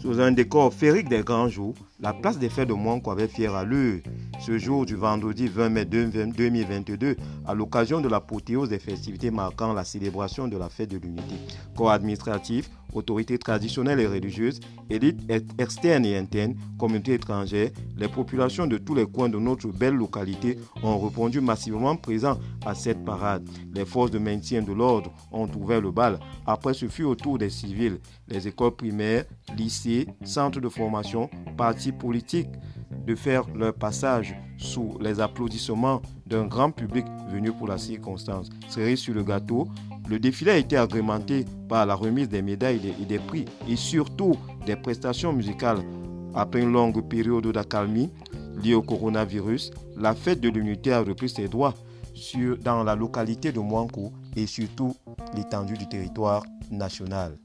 sous un décor féerique des grands jours, la place des fêtes de Mouanko avait fière allure. Ce jour du vendredi 20 mai 2022, à l'occasion de l'apothéose des festivités marquant la célébration de la fête de l'unité, corps administratif, autorités traditionnelles et religieuses, élites externes et internes, communautés étrangères, les populations de tous les coins de notre belle localité ont répondu massivement présents à cette parade. Les forces de maintien de l'ordre ont ouvert le bal. Après, ce fut au tour des civils, les écoles primaires, lycées, centres de formation, partis politiques de faire leur passage sous les applaudissements d'un grand public venu pour la circonstance. Cerise sur le gâteau, le défilé a été agrémenté par la remise des médailles et des prix et surtout des prestations musicales. Après une longue période d'accalmie liée au coronavirus, la fête de l'unité a repris ses droits dans la localité de Mouankou et surtout l'étendue du territoire national.